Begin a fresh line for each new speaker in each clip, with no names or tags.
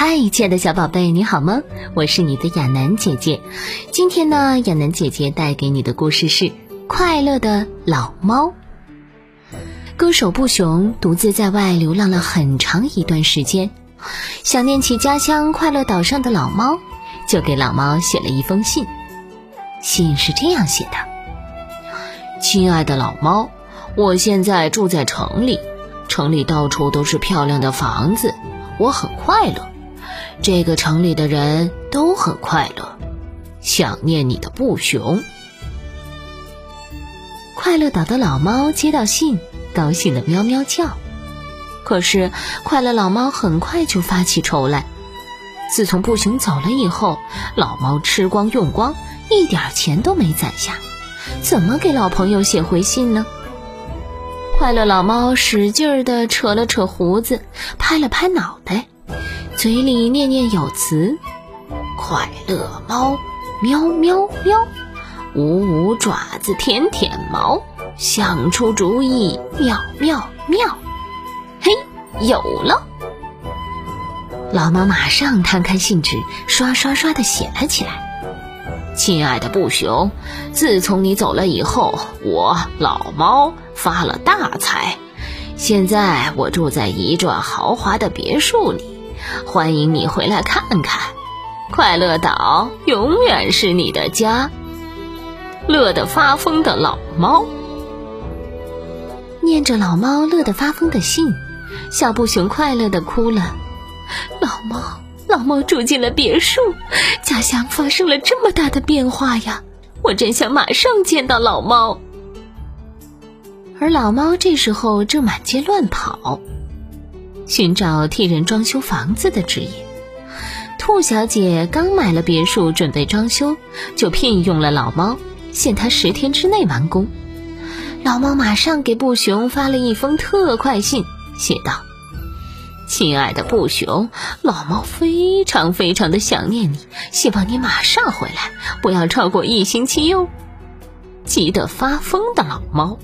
嗨，亲爱的小宝贝，你好吗？我是你的亚楠姐姐。今天呢，亚楠姐姐带给你的故事是《快乐的老猫》。歌手布熊独自在外流浪了很长一段时间，想念起家乡快乐岛上的老猫，就给老猫写了一封信。信是这样写的：“
亲爱的老猫，我现在住在城里，城里到处都是漂亮的房子，我很快乐。”这个城里的人都很快乐，想念你的布熊。
快乐岛的老猫接到信，高兴的喵喵叫。可是快乐老猫很快就发起愁来。自从布熊走了以后，老猫吃光用光，一点钱都没攒下，怎么给老朋友写回信呢？快乐老猫使劲儿的扯了扯胡子，拍了拍脑袋。嘴里念念有词：“
快乐猫，喵喵喵，捂捂爪子舔舔毛，想出主意妙妙妙。”嘿，有了！
老猫马上摊开信纸，刷刷刷的写了起来：“
亲爱的布熊，自从你走了以后，我老猫发了大财。现在我住在一幢豪华的别墅里。”欢迎你回来看看，快乐岛永远是你的家。乐得发疯的老猫，
念着老猫乐得发疯的信，小布熊快乐的哭了。老猫，老猫住进了别墅，家乡发生了这么大的变化呀！我真想马上见到老猫。而老猫这时候正满街乱跑。寻找替人装修房子的职业。兔小姐刚买了别墅，准备装修，就聘用了老猫，限她十天之内完工。老猫马上给布熊发了一封特快信，写道：“
亲爱的布熊，老猫非常非常的想念你，希望你马上回来，不要超过一星期哟。”急得发疯的老猫，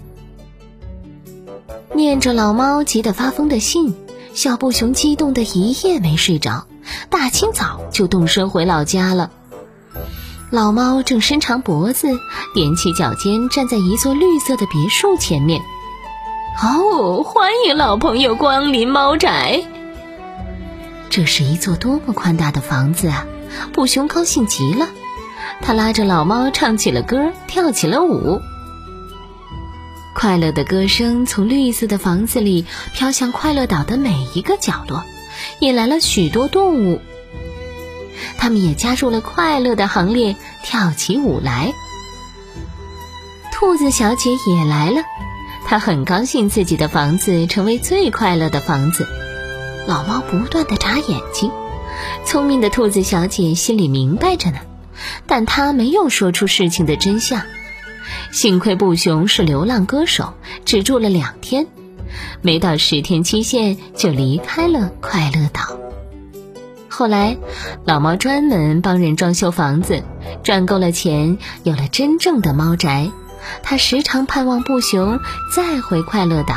念着老猫急得发疯的信。小布熊激动的一夜没睡着，大清早就动身回老家了。老猫正伸长脖子，踮起脚尖，站在一座绿色的别墅前面。
哦，欢迎老朋友光临猫宅。
这是一座多么宽大的房子啊！布熊高兴极了，他拉着老猫唱起了歌，跳起了舞。快乐的歌声从绿色的房子里飘向快乐岛的每一个角落，引来了许多动物。它们也加入了快乐的行列，跳起舞来。兔子小姐也来了，她很高兴自己的房子成为最快乐的房子。老猫不断的眨眼睛，聪明的兔子小姐心里明白着呢，但她没有说出事情的真相。幸亏布熊是流浪歌手，只住了两天，没到十天期限就离开了快乐岛。后来，老猫专门帮人装修房子，赚够了钱，有了真正的猫宅。他时常盼望布熊再回快乐岛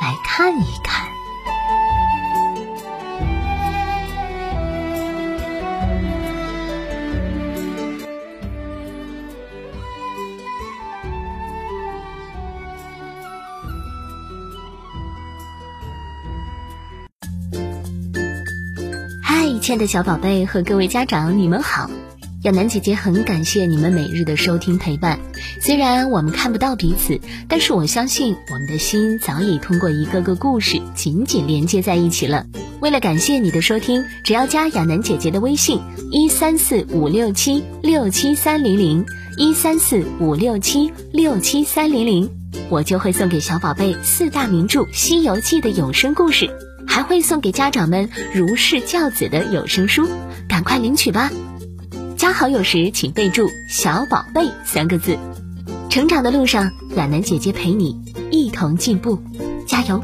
来看一看。亲爱的小宝贝和各位家长，你们好，亚楠姐姐很感谢你们每日的收听陪伴。虽然我们看不到彼此，但是我相信我们的心早已通过一个个故事紧紧连接在一起了。为了感谢你的收听，只要加亚楠姐姐的微信一三四五六七六七三零零一三四五六七六七三零零，我就会送给小宝贝四大名著《西游记》的有声故事，还会送给家长们如是教子的有声书，赶快领取吧！加好友时，请备注“小宝贝”三个字。成长的路上，亚楠姐姐陪你一同进步，加油！